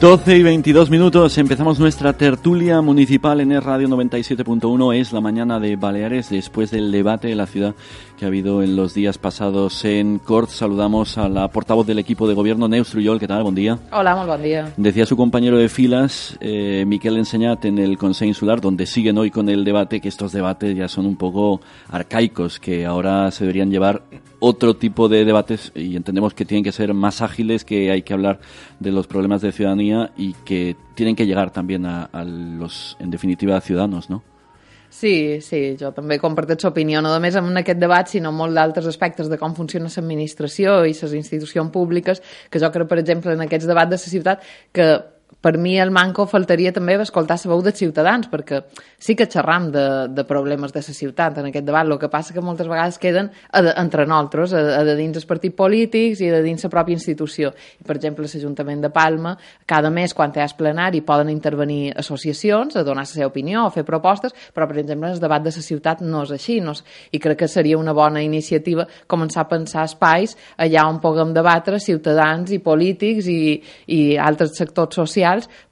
12 y 22 minutos, empezamos nuestra tertulia municipal en el Radio 97.1. Es la mañana de Baleares después del debate de la ciudad que ha habido en los días pasados en Cort. Saludamos a la portavoz del equipo de gobierno, Neus Trujol. ¿Qué tal? Buen día. Hola, molt bon dia. Decía su compañero de filas, eh, Miquel Enseñat, en el Consejo Insular, donde siguen hoy con el debate, que estos debates ya son un poco arcaicos, que ahora se deberían llevar otro tipo de debates y entendemos que tienen que ser más ágiles, que hay que hablar de los problemas de ciudadanía y que tienen que llegar también a, a los, en definitiva, ciudadanos, ¿no? Sí, sí, jo també comparteixo opinió, no només en aquest debat, sinó en molt d'altres aspectes de com funciona l'administració i les institucions públiques, que jo crec, per exemple, en aquests debats de la ciutat, que per mi el manco faltaria també escoltar la veu dels ciutadans, perquè sí que xerram de, de problemes de la ciutat en aquest debat, el que passa que moltes vegades queden a entre nosaltres, a, a de dins els partits polítics i a de dins la pròpia institució. Per exemple, l'Ajuntament de Palma, cada mes, quan hi ha plenari, poden intervenir associacions a donar la seva opinió o fer propostes, però, per exemple, el debat de la ciutat no és així, no és, i crec que seria una bona iniciativa començar a pensar espais allà on puguem debatre ciutadans i polítics i, i altres sectors socials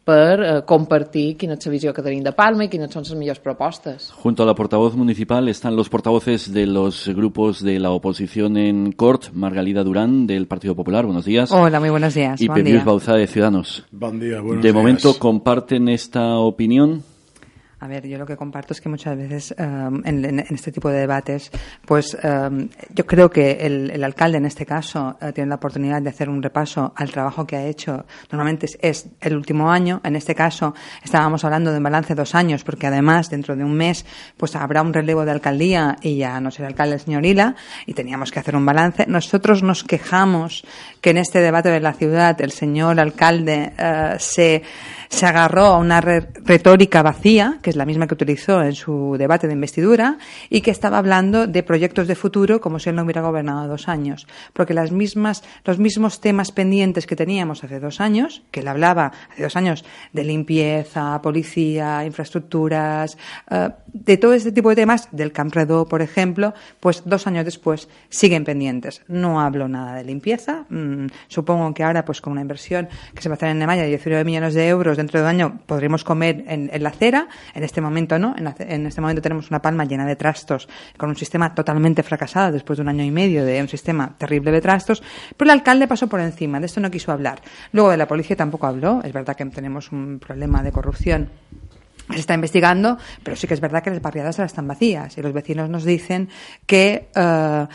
per eh, compartir quina és la visió que tenim de Palma i quines són les millors propostes. Junto a la portavoz municipal están los portavoces de los grupos de la oposición en Cort, Margalida Durán, del Partido Popular, buenos días. Hola, muy buenos días. y Pepius día. Bauza de Ciudadanos. Buen día, buenos de días. momento comparten esta opinión. A ver, yo lo que comparto es que muchas veces um, en, este tipo de debates, pues um, yo creo que el, alcalde en este caso eh, tiene la oportunidad de hacer un repaso al trabajo que ha hecho. Normalmente es, el último año. En este caso estábamos hablando de un balance dos años, porque además dentro de un mes pues habrá un relevo de alcaldía y ya no será alcalde el señor Ila y teníamos que hacer un balance. Nosotros nos quejamos que en este debate de la ciudad el señor alcalde eh, se, se agarró a una re- retórica vacía, que es la misma que utilizó en su debate de investidura, y que estaba hablando de proyectos de futuro como si él no hubiera gobernado dos años. Porque las mismas, los mismos temas pendientes que teníamos hace dos años, que él hablaba hace dos años de limpieza, policía, infraestructuras, eh, de todo este tipo de temas, del Campredó, por ejemplo, pues dos años después siguen pendientes. No hablo nada de limpieza. mm, supongo que ahora, pues con una inversión que se va a hacer en Nemaya de 19 millones de euros dentro de un año, podremos comer en, en la acera. En este momento no. En, la- en este momento tenemos una palma llena de trastos, con un sistema totalmente fracasado después de un año y medio de un sistema terrible de trastos. Pero el alcalde pasó por encima. De esto no quiso hablar. Luego de la policía tampoco habló. Es verdad que tenemos un problema de corrupción se está investigando, pero sí que es verdad que las barriadas ahora están vacías y los vecinos nos dicen que eh,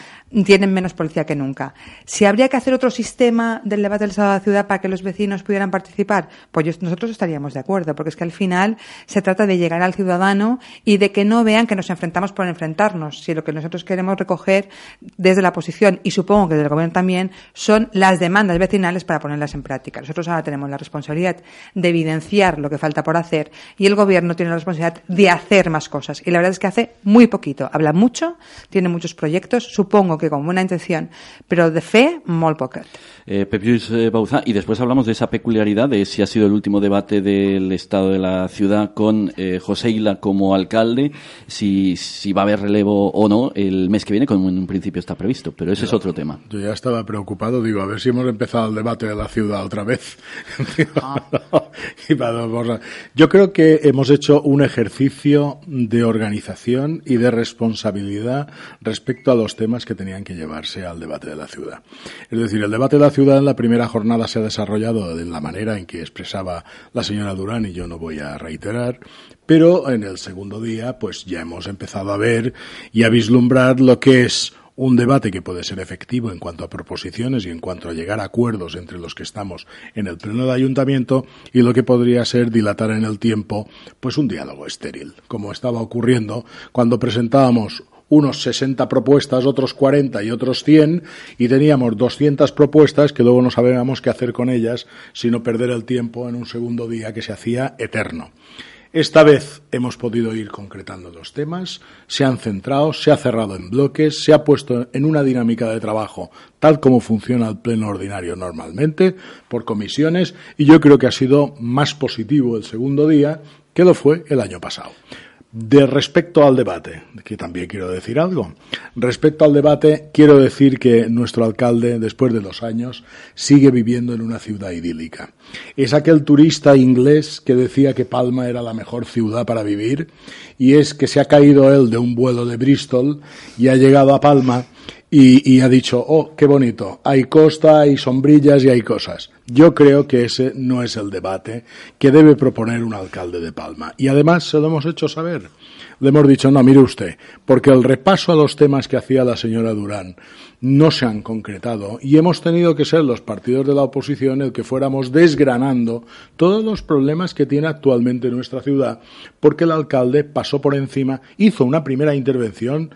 tienen menos policía que nunca. Si habría que hacer otro sistema del debate del Estado de la ciudad para que los vecinos pudieran participar, pues nosotros estaríamos de acuerdo, porque es que al final se trata de llegar al ciudadano y de que no vean que nos enfrentamos por enfrentarnos, si lo que nosotros queremos recoger desde la oposición y supongo que desde el gobierno también son las demandas vecinales para ponerlas en práctica. Nosotros ahora tenemos la responsabilidad de evidenciar lo que falta por hacer y el gobierno tiene la responsabilidad de hacer más cosas. Y la verdad es que hace muy poquito. Habla mucho, tiene muchos proyectos, supongo que con buena intención, pero de fe, muy poca. Eh, Pepius eh, Bauza, y después hablamos de esa peculiaridad de si ha sido el último debate del estado de la ciudad con eh, José Isla como alcalde, si, si va a haber relevo o no el mes que viene, como en un principio está previsto, pero ese es otro tema. Yo ya estaba preocupado, digo, a ver si hemos empezado el debate de la ciudad otra vez. Y para dos cosas. Yo creo que hemos hecho un ejercicio de organización y de responsabilidad respecto a los temas que tenían que llevarse al debate de la ciudad. Es decir, el debate de la ciudad en la primera jornada se ha desarrollado de la manera en que expresaba la señora Durán y yo no voy a reiterar, pero en el segundo día pues ya hemos empezado a ver y a vislumbrar lo que es un debate que puede ser efectivo en cuanto a proposiciones y en cuanto a llegar a acuerdos entre los que estamos en el pleno del ayuntamiento y lo que podría ser dilatar en el tiempo pues un diálogo estéril, como estaba ocurriendo cuando presentábamos unos 60 propuestas, otros 40 y otros 100, y teníamos 200 propuestas que luego no sabíamos qué hacer con ellas, sino perder el tiempo en un segundo día que se hacía eterno. Esta vez hemos podido ir concretando los temas, se han centrado, se ha cerrado en bloques, se ha puesto en una dinámica de trabajo tal como funciona el pleno ordinario normalmente, por comisiones, y yo creo que ha sido más positivo el segundo día que lo fue el año pasado. De respecto al debate, que también quiero decir algo. Respecto al debate, quiero decir que nuestro alcalde, después de dos años, sigue viviendo en una ciudad idílica. Es aquel turista inglés que decía que Palma era la mejor ciudad para vivir, y es que se ha caído él de un vuelo de Bristol y ha llegado a Palma y, y, ha dicho, oh, qué bonito, hay costa, hay sombrillas y hay cosas. Yo creo que ese no es el debate que debe proponer un alcalde de Palma. Y además se lo hemos hecho saber. Le hemos dicho, no, mire usted, porque el repaso a los temas que hacía la señora Durán no se han concretado y hemos tenido que ser los partidos de la oposición el que fuéramos desgranando todos los problemas que tiene actualmente nuestra ciudad, porque el alcalde pasó por encima, hizo una primera intervención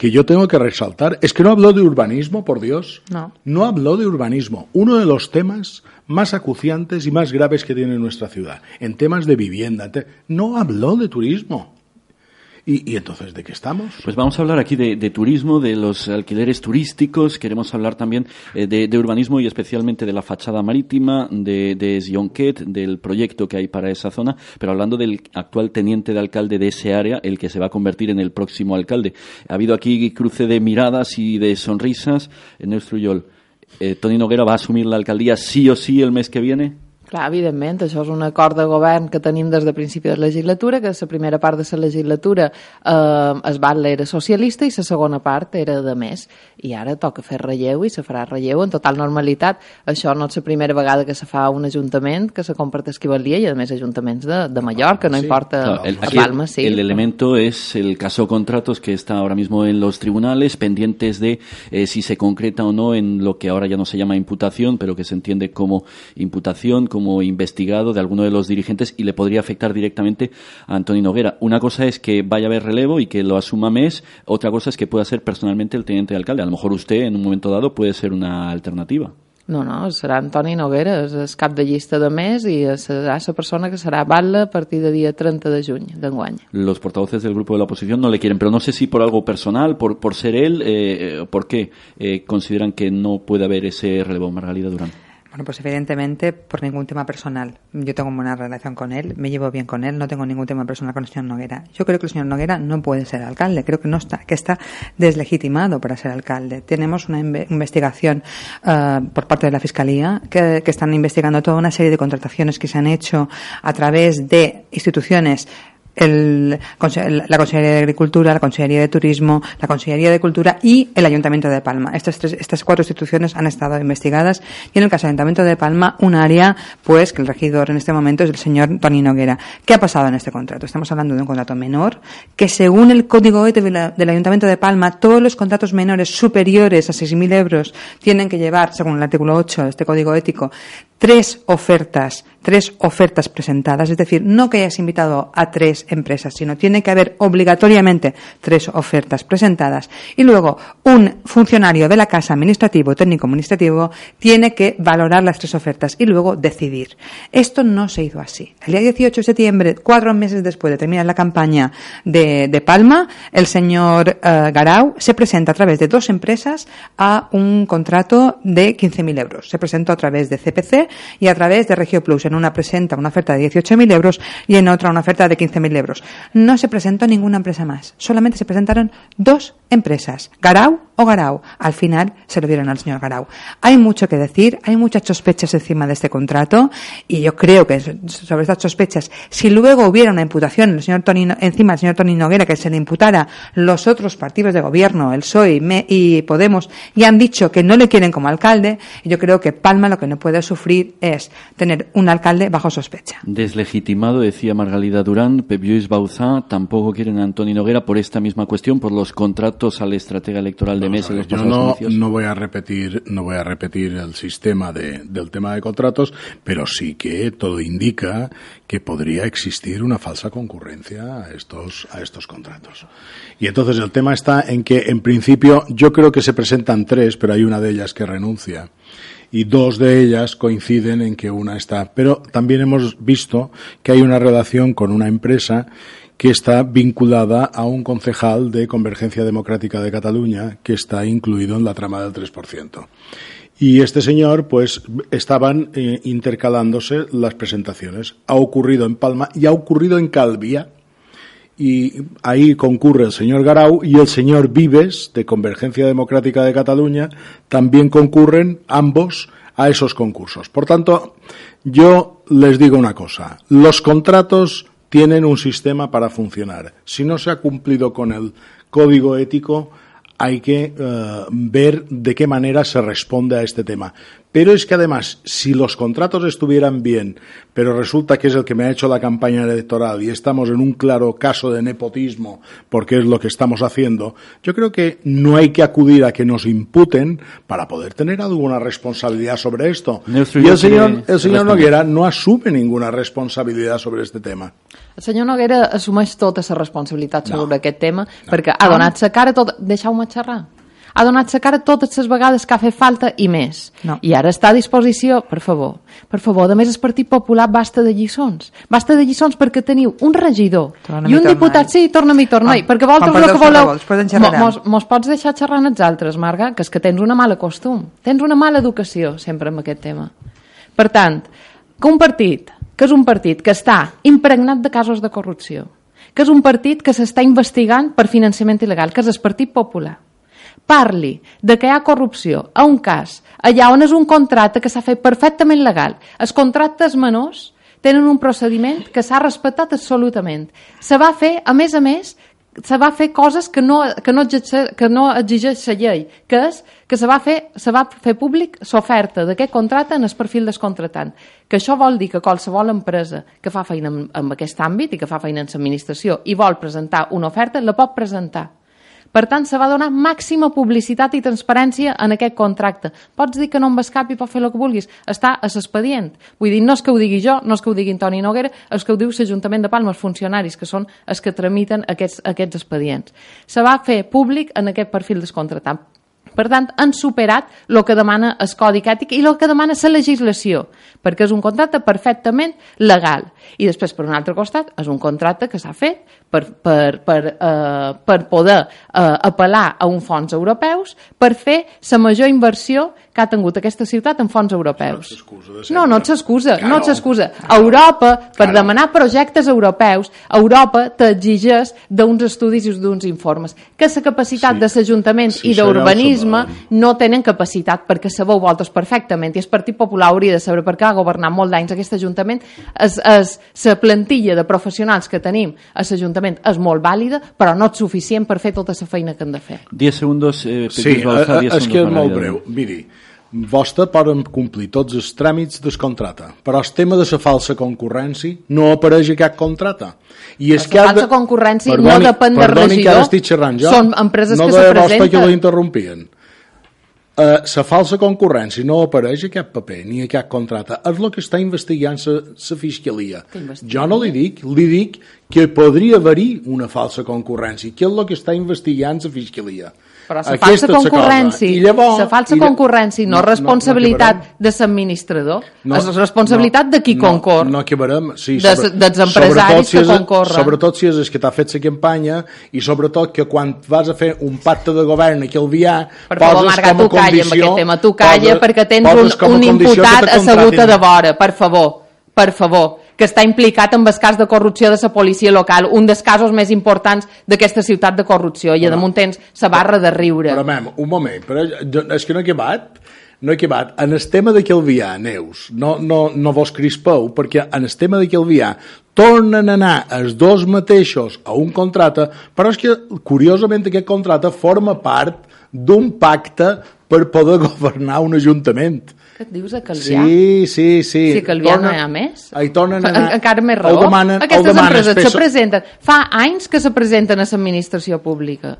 que yo tengo que resaltar es que no habló de urbanismo, por Dios. No. No habló de urbanismo. Uno de los temas más acuciantes y más graves que tiene nuestra ciudad. En temas de vivienda. No habló de turismo. ¿Y, ¿Y, entonces de qué estamos? Pues vamos a hablar aquí de, turismo, de los alquileres turísticos, queremos hablar también eh, de, urbanismo y especialmente de la fachada marítima, de, de Sionquet, del proyecto que hay para esa zona, pero hablando del actual teniente de alcalde de ese área, el que se va a convertir en el próximo alcalde. Ha habido aquí cruce de miradas y de sonrisas. En nuestro Yol, eh, Toni Noguera va a asumir la alcaldía sí o sí el mes que viene. Clar, evidentment, això és un acord de govern que tenim des de principi de la legislatura, que la primera part de la legislatura eh, es va era socialista i la segona part era de més. I ara toca fer relleu i se farà relleu en total normalitat. Això no és la primera vegada que se fa un ajuntament que se comparteix Esquivalia i a més ajuntaments de, de Mallorca, no sí. importa claro, el, a Palma, sí. El elemento es el caso contratos que está ahora mismo en los tribunales, pendientes de eh, si se concreta o no en lo que ahora ya no se llama imputación, pero que se entiende como imputación, como como investigado de alguno de los dirigentes y le podría afectar directamente a Antonio Noguera. Una cosa es que vaya a haber relevo y que lo asuma MES, otra cosa es que pueda ser personalmente el teniente de alcalde. A lo mejor usted en un momento dado puede ser una alternativa. No, no, serà Antoni Noguera, és el cap de llista de mes i serà la persona que serà batla a partir de dia 30 de juny d'enguany. Los portavoces del grupo de la oposición no le quieren, pero no sé si por algo personal, por, por ser él, eh, ¿por qué eh, consideran que no puede haber ese relevo, Margalida Durán? Bueno, pues evidentemente por ningún tema personal. Yo tengo buena relación con él, me llevo bien con él, no tengo ningún tema personal con el señor Noguera. Yo creo que el señor Noguera no puede ser alcalde, creo que no está, que está deslegitimado para ser alcalde. Tenemos una investigación uh, por parte de la Fiscalía que están investigando toda una serie de contrataciones que se han hecho a través de instituciones el, la Consellería de Agricultura, la Consellería de Turismo, la Consellería de Cultura y el Ayuntamiento de Palma. Estas, tres, estas cuatro instituciones han estado investigadas y en el caso del Ayuntamiento de Palma, un área, pues, que el regidor en este momento es el señor Tony Noguera. ¿Qué ha pasado en este contrato? Estamos hablando de un contrato menor que, según el Código ético del Ayuntamiento de Palma, todos los contratos menores superiores a 6.000 euros tienen que llevar, según el artículo 8 de este Código Ético, tres ofertas, tres ofertas presentadas, es decir, no que hayas invitado a tres empresas, sino tiene que haber obligatoriamente tres ofertas presentadas y luego un funcionario de la casa administrativo, técnico administrativo, tiene que valorar las tres ofertas y luego decidir. Esto no se hizo así. El día 18 de septiembre, cuatro meses después de terminar la campaña de, de Palma, el señor uh, Garau se presenta a través de dos empresas a un contrato de 15.000 euros. Se presentó a través de CPC y a través de Regio Plus. En una presenta una oferta de 18.000 euros y en otra una oferta de 15.000 euros. No se presentó ninguna empresa más. Solamente se presentaron dos empresas, Garau o Garau. Al final se lo dieron al señor Garau. Hay mucho que decir, hay muchas sospechas encima de este contrato y yo creo que sobre estas sospechas, si luego hubiera una imputación el señor Tony, encima del señor Tony Noguera que se le imputara los otros partidos de gobierno, el PSOE y Podemos, y han dicho que no le quieren como alcalde, yo creo que Palma lo que no puede sufrir es tener un alcalde bajo sospecha. Deslegitimado, decía Margalida Durán, Lluís Bauzá, tampoco quieren a Antoni Noguera por esta misma cuestión, por los contratos al estratega electoral de Yo no, no voy a repetir, no voy a repetir el sistema de- del tema de contratos, pero sí que todo indica que podría existir una falsa concurrencia a estos, a estos contratos. Y entonces el tema está en que, en principio, yo creo que se presentan tres, pero hay una de ellas que renuncia. Y dos de ellas coinciden en que una está. Pero también hemos visto que hay una relación con una empresa que está vinculada a un concejal de Convergencia Democrática de Cataluña que está incluido en la trama del 3%. Y este señor, pues, estaban eh, intercalándose las presentaciones. Ha ocurrido en Palma y ha ocurrido en Calvia. Y ahí concurre el señor Garau y el señor Vives, de Convergencia Democrática de Cataluña, también concurren ambos a esos concursos. Por tanto, yo les digo una cosa. Los contratos tienen un sistema para funcionar. Si no se ha cumplido con el código ético, hay que eh, ver de qué manera se responde a este tema. Pero es que además, si los contratos estuvieran bien, pero resulta que es el que me ha hecho la campaña electoral y estamos en un claro caso de nepotismo, porque es lo que estamos haciendo, yo creo que no hay que acudir a que nos imputen para poder tener alguna responsabilidad sobre esto. Y el señor, el señor. Noguera no asume ninguna responsabilidad sobre este tema. El senyor Noguera assumeix tota la responsabilitat No. sobre aquest tema perquè ha donat la cara tot... Deixeu-me xerrar. Ha donat la cara totes les vegades que ha fet falta i més. No. I ara està a disposició, per favor. Per favor, a més el Partit Popular basta de lliçons. Basta de lliçons perquè teniu un regidor i un diputat... Sí, torna-m'hi, torna-hi. Ah, perquè vosaltres el que voleu... vols. Mos, mos pots deixar xerrant els altres, Marga, que és que tens una mala costum. Tens una mala educació sempre amb aquest tema. Per tant, que un partit, que és un partit que està impregnat de casos de corrupció, que és un partit que s'està investigant per finançament il·legal, que és el Partit Popular, parli de que hi ha corrupció a un cas allà on és un contracte que s'ha fet perfectament legal. Els contractes menors tenen un procediment que s'ha respectat absolutament. Se va fer, a més a més, se va fer coses que no, que no, exigeix, que no exigeix la llei, que és que se va fer, se va fer públic l'oferta d'aquest contracte en el perfil del contractant. Que això vol dir que qualsevol empresa que fa feina en, en aquest àmbit i que fa feina en l'administració i vol presentar una oferta, la pot presentar. Per tant, se va donar màxima publicitat i transparència en aquest contracte. Pots dir que no em vas cap i pots fer el que vulguis. Està a l'expedient. Vull dir, no és que ho digui jo, no és que ho digui Toni Noguera, és que ho diu l'Ajuntament de Palma, els funcionaris, que són els que tramiten aquests, aquests expedients. Se va fer públic en aquest perfil descontratant. Per tant, han superat el que demana el Codi Ètic i el que demana la legislació, perquè és un contracte perfectament legal. I després, per un altre costat, és un contracte que s'ha fet per, per, per, eh, per poder eh, apel·lar a uns fons europeus per fer la major inversió que ha tingut aquesta ciutat en fons europeus. No, no ets excusa, Claro. no ets excusa. Europa, per Claro. demanar projectes europeus, Europa t'exigeix d'uns estudis i d'uns informes. Que la capacitat Sí. de l'Ajuntament Sí, i d'urbanisme no tenen capacitat, perquè sabeu vosaltres perfectament, i el Partit Popular hauria de saber perquè ha governat molt d'anys aquest Ajuntament, és, és, la plantilla de professionals que tenim a l'Ajuntament és molt vàlida, però no és suficient per fer tota la feina que han de fer. 10 segundos, eh, Sí, eh, 10 eh, és que és molt breu. Miri, vostè poden complir tots els tràmits del contracte, però el tema de la falsa concurrència no apareix a cap contracte. I és La que falsa concurrència no depèn del perdoni que ara regidor, estic xerrant jo. són empreses no que de se vostè presenten. que la Uh, la falsa concurrència no apareix a cap paper ni a cap contracte. És el que està investigant la fiscalia. Jo no li dic, li dic que podria haver-hi una falsa concurrència, que és el que està investigant la fiscalia. Però la falsa concurrència, I llavors, la falsa i concurrència no, no- és no- responsabilitat no de l'administrador, és responsabilitat no, de qui no, concor. No acabarem, sí, Des- dels empresaris si que és, concorren. Sobretot si és el que t'ha fet la campanya i sobretot que quan vas a fer un pacte de govern aquí al Vià Per favor, poses Marga, com a tu calla amb aquest tema, tu calla poses- perquè tens un, un que imputat assegut a de vora, per favor, per favor, que està implicat en el cas de corrupció de la policia local, un dels casos més importants d'aquesta ciutat de corrupció, i a damunt tens la barra de riure. Però, mem, un moment, però jo, és que no he acabat. No he acabat. En el tema de Calvià, Neus, no, no, no vos crispeu, perquè en el tema de Calvià tornen a anar els dos mateixos a un contracte, però és que, curiosament, aquest contracte forma part d'un pacte per poder governar un ajuntament. Què et dius, a Calvià? Sí, sí, sí. Si Calvià no hi ha més? Hi tornen a anar... Encara més raó. demanen, Aquestes demanen empreses espesso- se presenten... Fa anys que se presenten a l'administració pública.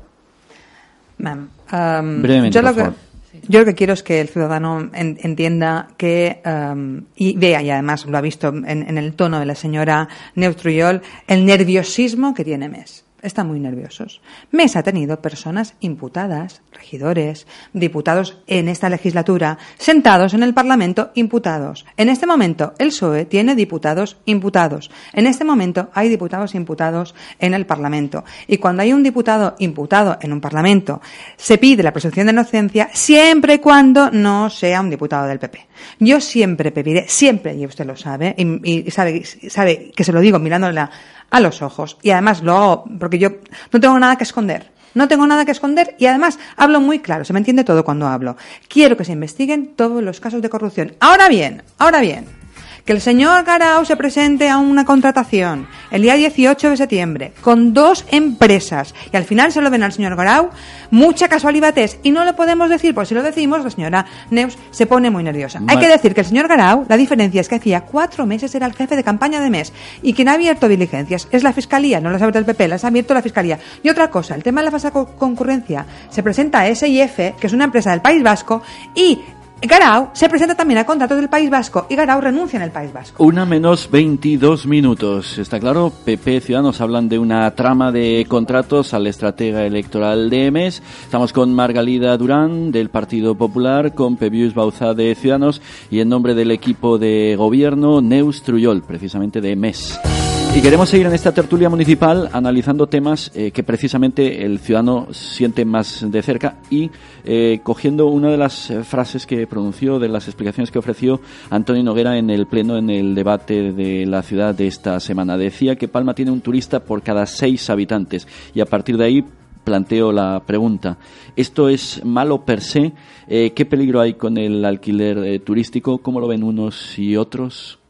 Ma'am, um, Brevemente, yo, lo por que, favor. yo lo que quiero es que el ciudadano en- entienda que, um, y vea, y además lo ha visto en, en el tono de la señora Neutruyol, el nerviosismo que tiene MES. Están muy nerviosos. MES ha tenido personas imputadas, regidores, diputados en esta legislatura, sentados en el Parlamento imputados. En este momento el PSOE tiene diputados imputados. En este momento hay diputados imputados en el Parlamento. Y cuando hay un diputado imputado en un Parlamento, se pide la presunción de inocencia siempre y cuando no sea un diputado del PP. Yo siempre pediré, siempre, y usted lo sabe, y, y sabe, sabe que se lo digo mirándole a los ojos. Y además lo hago porque yo no tengo nada que esconder. No tengo nada que esconder y además hablo muy claro, se me entiende todo cuando hablo. Quiero que se investiguen todos los casos de corrupción. Ahora bien, ahora bien, que el señor Garau se presente a una contratación el día 18 de septiembre con dos empresas y al final se lo ven al señor Garau, mucha casualidad es y no lo podemos decir, porque si lo decimos la señora Neus se pone muy nerviosa. Hay que decir que el señor Garau, la diferencia es que hacía cuatro meses era el jefe de campaña de mes y quien ha abierto diligencias es la Fiscalía, no las ha abierto el PP, las ha abierto la Fiscalía. Y otra cosa, el tema de la falsa co- concurrencia, se presenta a SIF, que es una empresa del País Vasco, y Garau se presenta también a contratos del País Vasco y Garau renuncia en el País Vasco. Una menos 22 minutos. Está claro, PP Ciudadanos hablan de una trama de contratos al estratega electoral de MES. Estamos con Margalida Durán del Partido Popular, con Pebius Bauza de Ciudadanos y en nombre del equipo de gobierno Neus Truyol, precisamente de MES. Y queremos seguir en esta tertulia municipal analizando temas eh, que precisamente el ciudadano siente más de cerca y eh, cogiendo una de las eh, frases que pronunció, de las explicaciones que ofreció Antonio Noguera en el pleno, en el debate de la ciudad de esta semana. Decía que Palma tiene un turista por cada seis habitantes y a partir de ahí planteo la pregunta. ¿Esto es malo per se? ¿Qué peligro hay con el alquiler turístico? ¿Cómo lo ven unos y otros?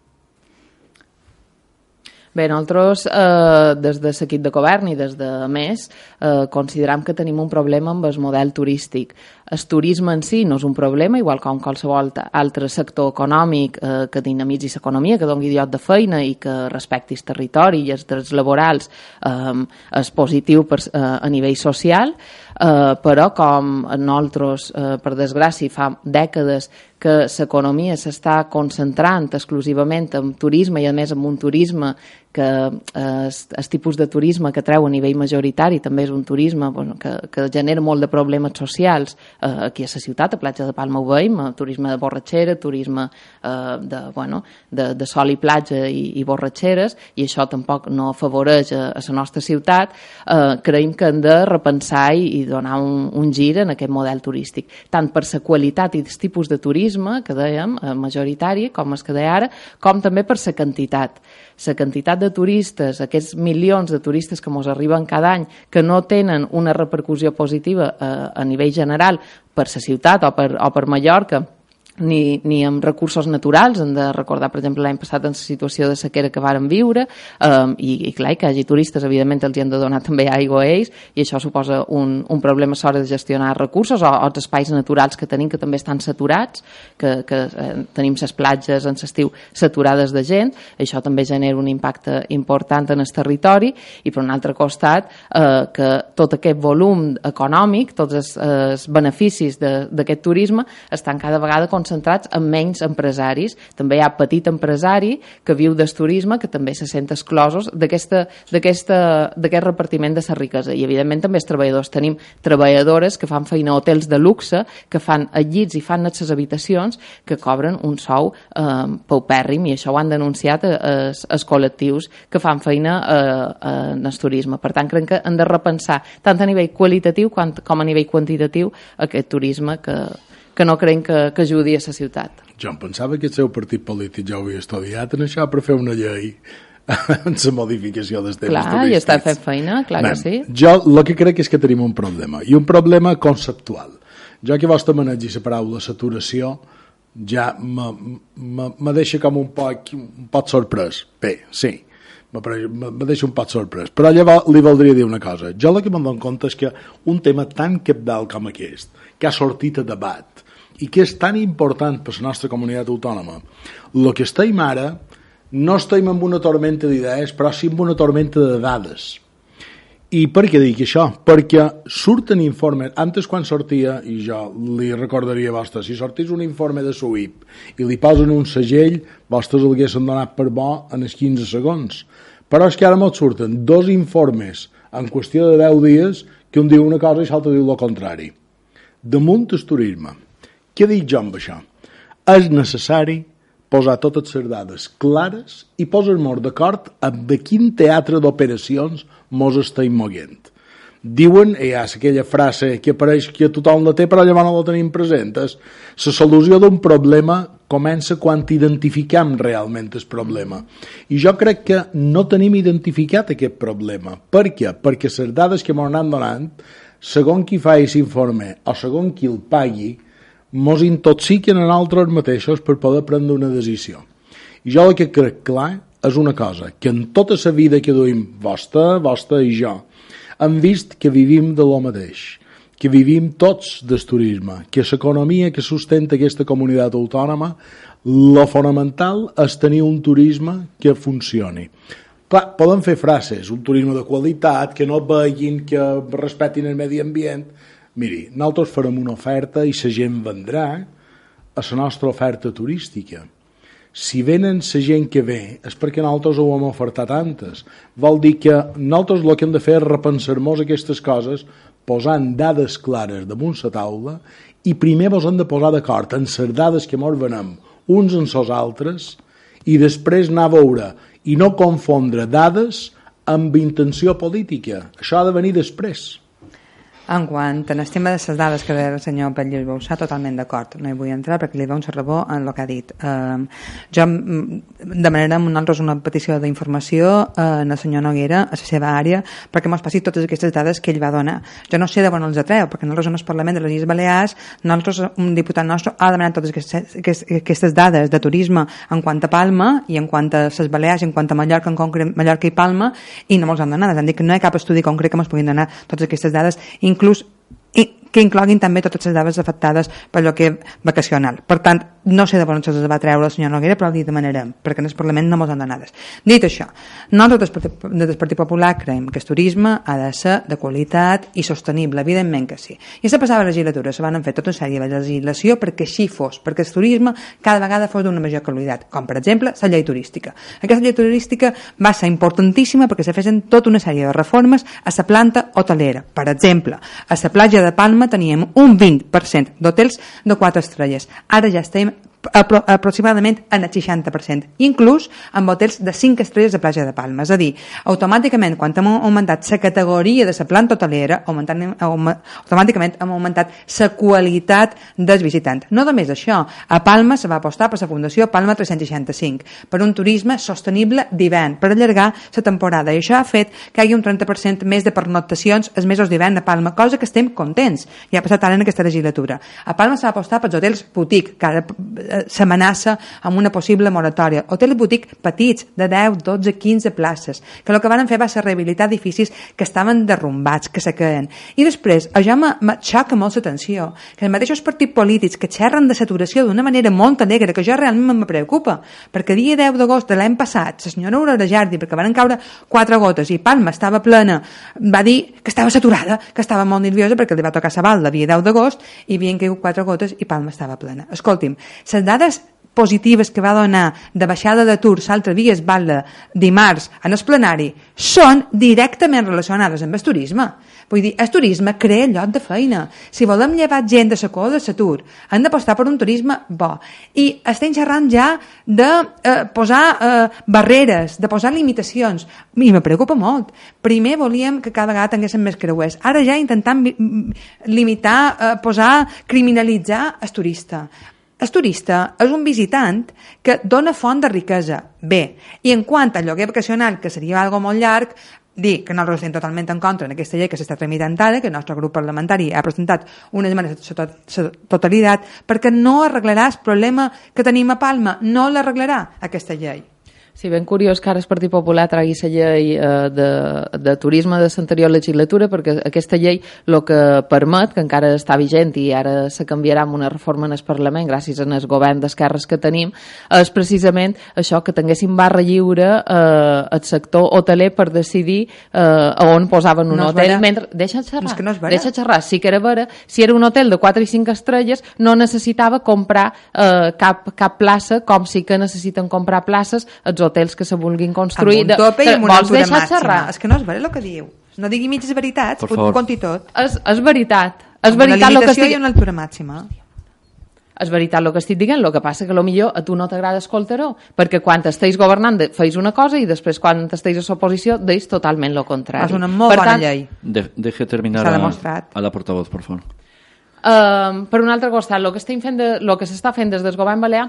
Bé, nosaltres, eh, des de l'equip de govern i des de més, eh, consideram que tenim un problema amb el model turístic. El turisme en si no és un problema, igual com qualsevol altre sector econòmic eh, que dinamitzi l'economia, que doni lloc de feina i que respecti el territori i els drets laborals eh, és positiu per, eh, a nivell social, eh, però com nosaltres, eh, per desgràcia, fa dècades que l'economia s'està concentrant exclusivament en turisme i a més en un turisme que eh, el tipus de turisme que treu a nivell majoritari també és un turisme bueno, que, que genera molt de problemes socials eh, aquí a la ciutat, a Platja de Palma ho veiem, eh, turisme de borratxera, turisme eh, de, bueno, de, de sol i platja i, i borratxeres, i això tampoc no afavoreix a, a la nostra ciutat, eh, creiem que hem de repensar i, i donar un, un gir en aquest model turístic, tant per la qualitat i el tipus de turisme que dèiem, eh, majoritari, com es que deia ara, com també per la quantitat. La quantitat de turistes, aquests milions de turistes que ens arriben cada any, que no tenen una repercussió positiva eh, a nivell general per la ciutat o per, o per Mallorca, ni, ni amb recursos naturals. Hem de recordar, per exemple, l'any passat en la situació de sequera que varen viure um, i, i clar, que hi hagi turistes, evidentment els hi han de donar també aigua a ells i això suposa un, un problema l'hora de gestionar recursos o, o els espais naturals que tenim que també estan saturats, que, que eh, tenim les platges en l'estiu saturades de gent, això també genera un impacte important en el territori i per un altre costat eh, que tot aquest volum econòmic, tots els, eh, els beneficis d'aquest turisme estan cada vegada concentrats en menys empresaris. També hi ha petit empresari que viu del turisme que també se sent exclosos d'aquest repartiment de la riquesa. I evidentment també els treballadors. Tenim treballadores que fan feina a hotels de luxe, que fan llits i fan les habitacions, que cobren un sou eh, paupèrrim i això ho han denunciat eh, els, els col·lectius que fan feina eh, en el turisme. Per tant, crec que hem de repensar tant a nivell qualitatiu com a nivell quantitatiu aquest turisme que, que no creiem que, que ajudi a la ciutat. Jo em pensava que el seu partit polític ja ho havia estudiat en això per fer una llei en la modificació dels temes Clar, i està fent feina, clar que sí. Jo el que crec és que tenim un problema, i un problema conceptual. Jo que vostè manegi la paraula saturació ja me, me, me deixa com un poc, un poc sorprès. Bé, sí, me, deixa un poc sorprès. Però llavors li voldria dir una cosa. Jo el que me'n dono compte és que un tema tan capdalt com aquest, que ha sortit a debat, i que és tan important per la nostra comunitat autònoma. El que estem ara no estem amb una tormenta d'idees, però sí amb una tormenta de dades. I per què dic això? Perquè surten informes, antes quan sortia, i jo li recordaria a vostre, si sortís un informe de SUIP i li posen un segell, vostres el haguessin donat per bo en els 15 segons. Però és que ara mos surten dos informes en qüestió de 10 dies que un diu una cosa i l'altre diu el contrari. Damunt el turisme. Què dic jo amb això? És necessari posar totes les dades clares i posar-nos d'acord amb de quin teatre d'operacions mos estem moguent. Diuen, hi ha aquella frase que apareix que tothom la té però llavors no la tenim present, és la solució d'un problema comença quan identifiquem realment el problema. I jo crec que no tenim identificat aquest problema. Per què? Perquè les dades que m'ho han donant, segons qui fa informe o segons qui el pagui, mos intoxiquen a nosaltres mateixos per poder prendre una decisió. I jo el que crec clar és una cosa, que en tota la vida que duim, vostra, vostra i jo, hem vist que vivim de lo mateix, que vivim tots del turisme, que l'economia que sustenta aquesta comunitat autònoma, lo fonamental és tenir un turisme que funcioni. Clar, poden fer frases, un turisme de qualitat, que no veguin, que respectin el medi ambient. Miri, nosaltres farem una oferta i la gent vendrà a la nostra oferta turística si venen la gent que ve és perquè nosaltres ho hem ofertat antes. Vol dir que nosaltres el que hem de fer és repensar-nos aquestes coses posant dades clares damunt la taula i primer vos hem de posar d'acord en les dades que mos venem uns en els altres i després anar a veure i no confondre dades amb intenció política. Això ha de venir després. En quant a l'estima de les dades que deia el senyor Pallés Boussà, totalment d'acord. No hi vull entrar perquè li dono rebó en el que ha dit. Uh, jo demanarem nosaltres una petició d'informació uh, al senyor Noguera, a la seva àrea, perquè mos passi totes aquestes dades que ell va donar. Jo no sé de on els atreu, perquè nosaltres en el Parlament de les Illes Balears, nosaltres, un diputat nostre ha demanat totes aquestes, aquestes dades de turisme en quant a Palma i en quant a les Balears i en quant a Mallorca, en concret Mallorca i Palma, i no mos han donat. Han dit que no hi ha cap estudi concret que mos puguin donar totes aquestes dades, inclús incluso que incloguin també totes les dades afectades per allò que vacacional. Per tant, no sé de on se les va treure el senyor Noguera, però li demanarem, perquè en el Parlament no mos han donades. Dit això, nosaltres des del Partit Popular creiem que el turisme ha de ser de qualitat i sostenible, evidentment que sí. I a la passada legislatura se van fer tota una sèrie de legislació perquè així fos, perquè el turisme cada vegada fos d'una major qualitat, com per exemple la llei turística. Aquesta llei turística va ser importantíssima perquè se fessin tota una sèrie de reformes a la planta hotelera. Per exemple, a la platja de Palma teníem un 20% d'hotels de 4 estrelles. Ara ja estem apro aproximadament en el 60%, inclús amb hotels de 5 estrelles de platja de Palma. És a dir, automàticament, quan hem augmentat la categoria de la planta hotelera, automàticament hem augmentat la qualitat del visitant. No només això, a Palma se va apostar per la Fundació Palma 365, per un turisme sostenible d'hivern, per allargar la temporada, i això ha fet que hi hagi un 30% més de pernoctacions els mesos d'hivern a Palma, cosa que estem contents, i ha passat ara en aquesta legislatura. A Palma s'ha apostat pels hotels boutique, que ara s'amenaça amb una possible moratòria. Hotels boutique petits, de 10, 12, 15 places, que el que van fer va ser rehabilitar edificis que estaven derrumbats, que se queden. I després, això me xoca molt l'atenció, que els mateixos partits polítics que xerren de saturació d'una manera molt alegre, que jo realment me preocupa, perquè dia 10 d'agost de l'any passat, la senyora Aurora Jardi, perquè van caure quatre gotes i Palma estava plena, va dir que estava saturada, que estava molt nerviosa perquè li va tocar la balda dia 10 d'agost i havien caigut quatre gotes i Palma estava plena. Escolti'm, les dades positives que va donar de baixada d'atur l'altre dia es balla dimarts en el plenari són directament relacionades amb el turisme. Vull dir, el turisme crea lloc de feina. Si volem llevar gent de la de l'atur, hem d'apostar per un turisme bo. I estem xerrant ja de eh, posar eh, barreres, de posar limitacions. I me preocupa molt. Primer volíem que cada vegada tinguéssim més creuers. Ara ja intentant limitar, eh, posar, criminalitzar el turista. El turista és un visitant que dona font de riquesa. Bé, i en quant al lloguer vacacional, que seria algo molt llarg, dir que nosaltres estem totalment en contra en aquesta llei que s'està tramitant ara, que el nostre grup parlamentari ha presentat una esmena de totalitat, perquè no arreglarà el problema que tenim a Palma, no l'arreglarà aquesta llei. Sí, ben curiós que ara el Partit Popular tragui la llei eh, de, de turisme de l'anterior legislatura, perquè aquesta llei el que permet, que encara està vigent i ara se canviarà amb una reforma en el Parlament gràcies al govern d'esquerres que tenim, és precisament això, que tinguéssim barra lliure eh, el sector hoteler per decidir eh, on posaven un No hotel. Mentre... Deixa xerrar. No, és que no és vera. Deixa xerrar. Sí que era vera. Si era un hotel de 4 i 5 estrelles, no necessitava comprar eh, cap, cap plaça, com sí que necessiten comprar places els hotels que se vulguin construir. amb un tope i amb una altura màxima. xerrar? És que no és vera el que diu. No digui mitges veritats, Per ho favor. conti tot. És, és veritat. És Amb veritat una el que limitació estic... i una altura màxima. És veritat el que estic dient, el que passa que millor a tu no t'agrada escoltar-ho, perquè quan estàs governant feis una cosa i després quan estàs a l'oposició deis totalment el contrari. És una molt per bona tant, llei. De- deje terminar a, a la portavoz, por favor. Um, per un altre costat, el que estem fent de, el que s'està fent des del govern balear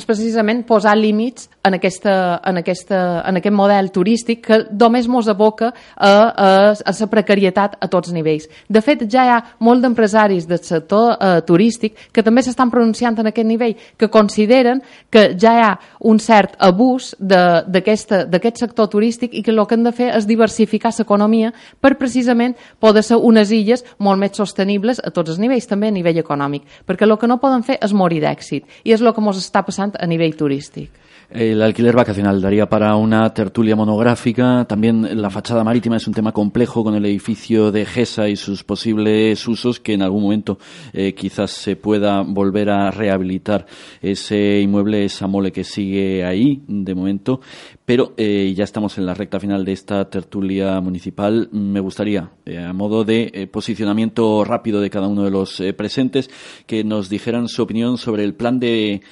és precisament posar límits en, aquesta, en, aquesta, en aquest model turístic que només mos aboca a, a, a la precarietat a tots nivells. De fet, ja hi ha molt d'empresaris del sector eh, turístic que també s'estan pronunciant en aquest nivell, que consideren que ja hi ha un cert abús d'aquest sector turístic i que el que han de fer és diversificar l'economia per precisament poder ser unes illes molt més sostenibles a tots els nivells, també a nivell econòmic, perquè el que no poden fer és morir d'èxit, i és el que ens està passant a nivell turístic. El alquiler vacacional daría para una tertulia monográfica. También la fachada marítima es un tema complejo con el edificio de GESA y sus posibles usos que en algún momento eh, quizás se pueda volver a rehabilitar ese inmueble, esa mole que sigue ahí de momento. Pero eh, ya estamos en la recta final de esta tertulia municipal. Me gustaría, eh, a modo de posicionamiento rápido de cada uno de los presentes, que nos dijeran su opinión sobre el plan de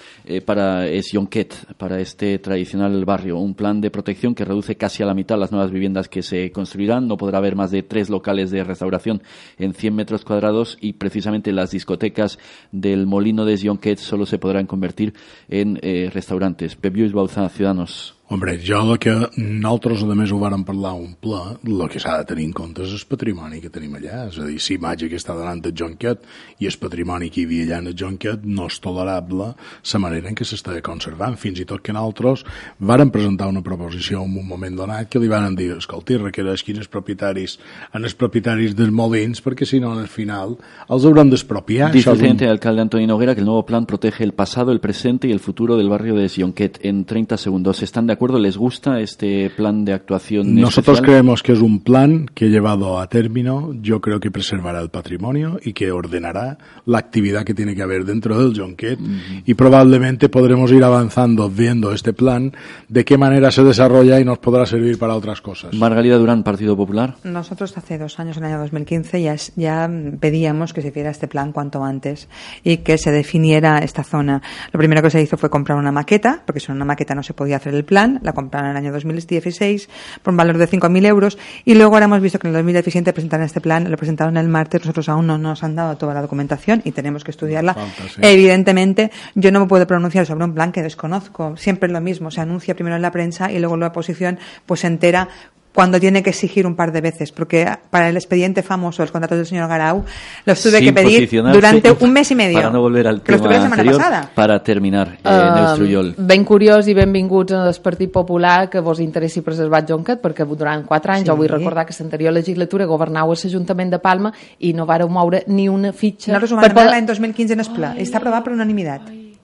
para Esionquet, para este tradicional barrio. Un plan de protección que reduce casi a la mitad las nuevas viviendas que se construirán. No podrá haber más de tres locales de restauración en 100 metros cuadrados y precisamente las discotecas del molino de Esionquet solo se podrán convertir en eh, restaurantes. Bauzà, Ciudadanos. Hombre, jo el que nosaltres a més ho vàrem parlar un ple, el que s'ha de tenir en compte és el patrimoni que tenim allà, és a dir, si imatge que està donant el Jonquet i el patrimoni que hi havia allà en el Jonquet no és tolerable la manera en què s'està conservant, fins i tot que nosaltres vàrem presentar una proposició en un moment donat que li van dir, escolti, requereix quins propietaris, en els propietaris dels molins, perquè si no, al final els hauran d'expropiar. Dice el és un- alcalde Antonio Noguera que el nuevo plan protege el pasado, el presente y el futuro del barrio de Sionquet. En 30 segundos, ¿están de acuerdo? ¿Les gusta este plan de actuación Nosotros especial? creemos que es un plan que llevado a término, yo creo que preservará el patrimonio y que ordenará la actividad que tiene que haber dentro del Jonquet y probablemente podremos ir avanzando viendo este plan, de qué manera se desarrolla y nos podrá servir para otras cosas. Margarida Durán, Partido Popular. Nosotros hace dos años, en el año 2015, ya, ya pedíamos que se hiciera este plan cuanto antes y que se definiera esta zona. Lo primero que se hizo fue comprar una maqueta, porque sin una maqueta no se podía hacer el plan. La compraron en el año 2016 por un valor de 5.000 euros y luego ahora hemos visto que en el 2017 presentaron este plan, lo presentaron el martes, nosotros aún no nos han dado toda la documentación y tenemos que estudiarla. Falta, sí. Evidentemente, yo no me puedo pronunciar sobre un plan que desconozco. Siempre es lo mismo, se anuncia primero en la prensa y luego la oposición pues se entera cuando tiene que exigir un par de veces, porque para el expediente famoso, los contratos del señor Garau, los tuve Sin que pedir durante un mes y medio. Para no volver al tema la anterior, pasada. para terminar, eh, Um, Neus Trujol. ben curiós i benvinguts al Partit Popular que vos interessi preservar Jonquet perquè durant 4 anys, Sí. jo vull recordar que l'anterior legislatura governau a l'Ajuntament de Palma i no vareu moure ni una fitxa ho vam demanar l'any 2015 en el pla. Està aprovat per unanimitat.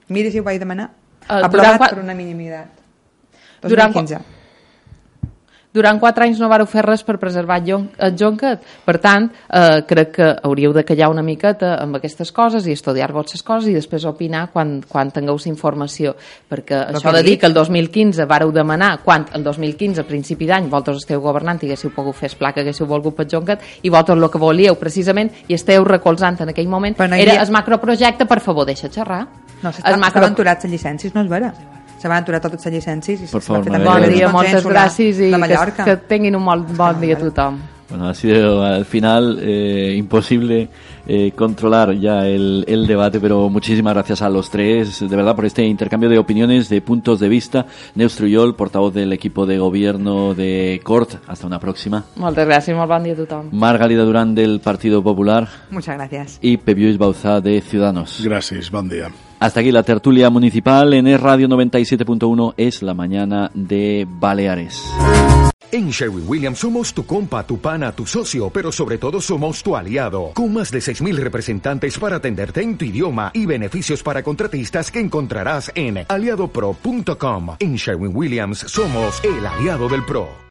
Miri si ho vaig demanar. Eh, aprovat durant per unanimitat. Durant 2015. Durant 4 anys no vareu fer res per preservar el Jonquet. Per tant, eh, crec que hauríeu de callar una miqueta amb aquestes coses i estudiar-vos les coses i després opinar quan, quan tingueu informació. Perquè Lo això de dir que el 2015 vareu demanar, quan el 2015, a principi d'any, vosaltres esteu governant i haguéssiu pogut fer que haguéssiu volgut per Jonquet i vosaltres el que volíeu precisament i esteu recolzant en aquell moment Però no hi era havia- el macroprojecte, per favor, deixa xerrar. No, s'estan macro- les llicències, no és vera. Se van aturar totes les llicències i Per favor, Margarida. Bon dia, moltes gràcies i que, que tinguin un molt bon dia a tothom. Bueno, ha sido al final eh, imposible eh, controlar ya el, el, debate, pero muchísimas gracias a los tres, de verdad, por este intercambio de opiniones, de puntos de vista. Neustruyol, portavoz del equipo de gobierno de Cort. Hasta una próxima. Moltes gràcies, molt bon dia a tothom. Margalida Durán del Partido Popular. Muchas gracias. Y Pebiuis Bauzá de Ciudadanos. Gracias, buen día. Hasta aquí la tertulia municipal en el Radio 97.1 es la mañana de Baleares. En Sherwin Williams somos tu compa, tu pana, tu socio, pero sobre todo somos tu aliado, con más de 6.000 representantes para atenderte en tu idioma y beneficios para contratistas que encontrarás en aliadopro.com. En Sherwin Williams somos el aliado del PRO.